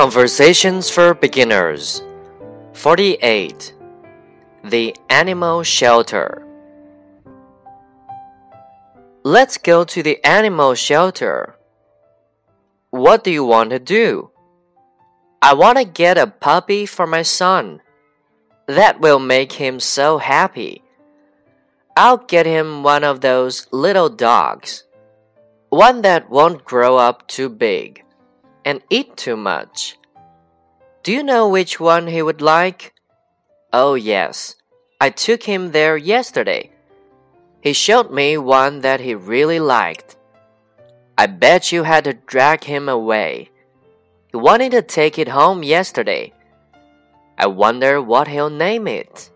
Conversations for Beginners 48 The Animal Shelter Let's go to the animal shelter. What do you want to do? I want to get a puppy for my son. That will make him so happy. I'll get him one of those little dogs. One that won't grow up too big and eat too much. Do you know which one he would like? Oh, yes. I took him there yesterday. He showed me one that he really liked. I bet you had to drag him away. He wanted to take it home yesterday. I wonder what he'll name it.